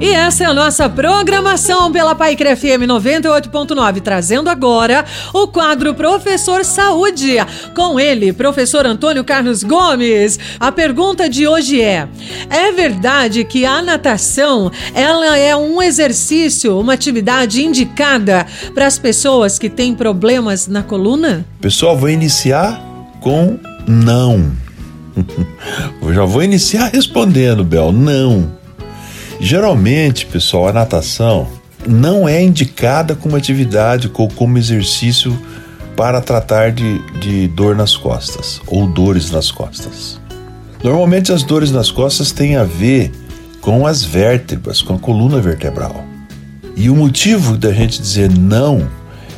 E essa é a nossa programação pela Paique FM 98.9, trazendo agora o quadro Professor Saúde. Com ele, professor Antônio Carlos Gomes. A pergunta de hoje é: é verdade que a natação, ela é um exercício, uma atividade indicada para as pessoas que têm problemas na coluna? Pessoal, vou iniciar com não. Eu já vou iniciar respondendo, Bel, não. Geralmente, pessoal, a natação não é indicada como atividade ou como exercício para tratar de, de dor nas costas ou dores nas costas. Normalmente, as dores nas costas têm a ver com as vértebras, com a coluna vertebral. E o motivo da gente dizer não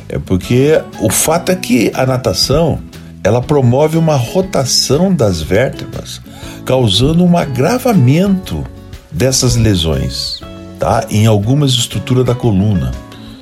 é porque o fato é que a natação ela promove uma rotação das vértebras, causando um agravamento dessas lesões, tá? Em algumas estruturas da coluna,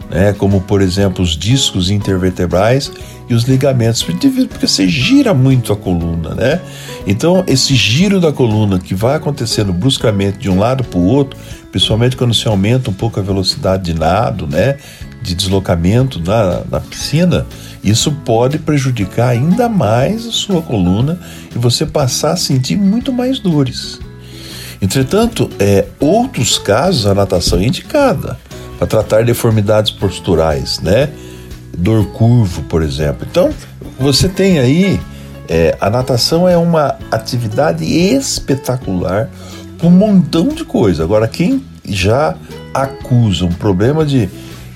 né? Como por exemplo os discos intervertebrais e os ligamentos, porque você gira muito a coluna, né? Então esse giro da coluna que vai acontecendo bruscamente de um lado para o outro, principalmente quando se aumenta um pouco a velocidade de nado, né? De deslocamento na, na piscina, isso pode prejudicar ainda mais a sua coluna e você passar a sentir muito mais dores. Entretanto, é, outros casos a natação é indicada para tratar deformidades posturais, né? Dor curvo, por exemplo. Então, você tem aí é, a natação é uma atividade espetacular um montão de coisa. Agora, quem já acusa um problema de,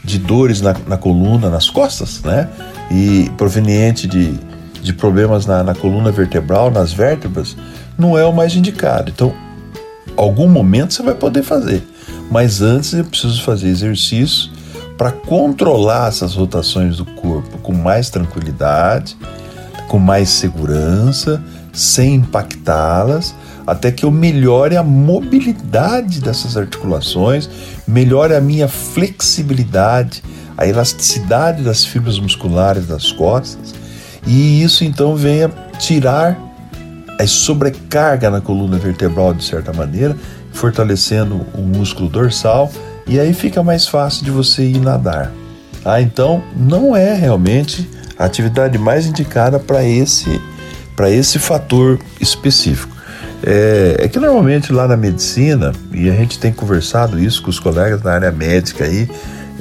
de dores na, na coluna, nas costas, né? E proveniente de, de problemas na, na coluna vertebral, nas vértebras, não é o mais indicado. Então, algum momento você vai poder fazer. Mas antes eu preciso fazer exercício para controlar essas rotações do corpo com mais tranquilidade, com mais segurança, sem impactá-las, até que eu melhore a mobilidade dessas articulações, melhore a minha flexibilidade, a elasticidade das fibras musculares das costas, e isso então venha tirar a sobrecarga na coluna vertebral de certa maneira, fortalecendo o músculo dorsal e aí fica mais fácil de você ir nadar. Ah, então não é realmente a atividade mais indicada para esse para esse fator específico. É, é, que normalmente lá na medicina, e a gente tem conversado isso com os colegas da área médica aí,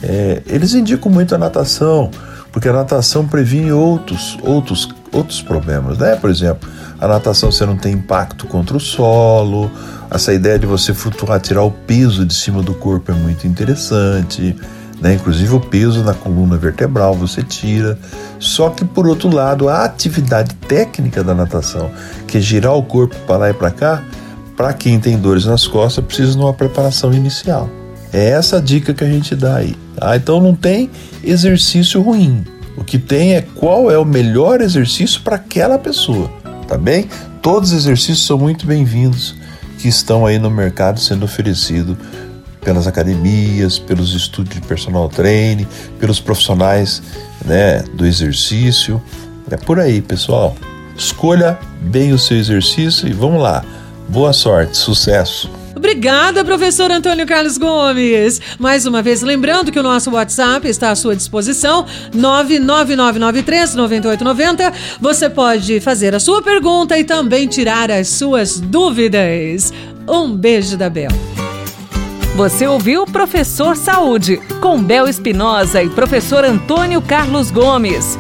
é, eles indicam muito a natação, porque a natação previne outros, outros, outros problemas, né? Por exemplo, a natação você não tem impacto contra o solo, essa ideia de você flutuar, tirar o peso de cima do corpo é muito interessante, né? Inclusive o peso na coluna vertebral você tira. Só que por outro lado, a atividade técnica da natação, que é girar o corpo para lá e para cá, para quem tem dores nas costas, precisa de uma preparação inicial. É essa a dica que a gente dá aí. Tá? Então não tem exercício ruim. O que tem é qual é o melhor exercício para aquela pessoa tá bem? Todos os exercícios são muito bem-vindos que estão aí no mercado sendo oferecido pelas academias, pelos estúdios de personal training, pelos profissionais né, do exercício. É por aí, pessoal. Escolha bem o seu exercício e vamos lá. Boa sorte, sucesso! Obrigada, professor Antônio Carlos Gomes. Mais uma vez, lembrando que o nosso WhatsApp está à sua disposição, 99993-9890. Você pode fazer a sua pergunta e também tirar as suas dúvidas. Um beijo da Bel. Você ouviu Professor Saúde, com Bel Espinosa e professor Antônio Carlos Gomes.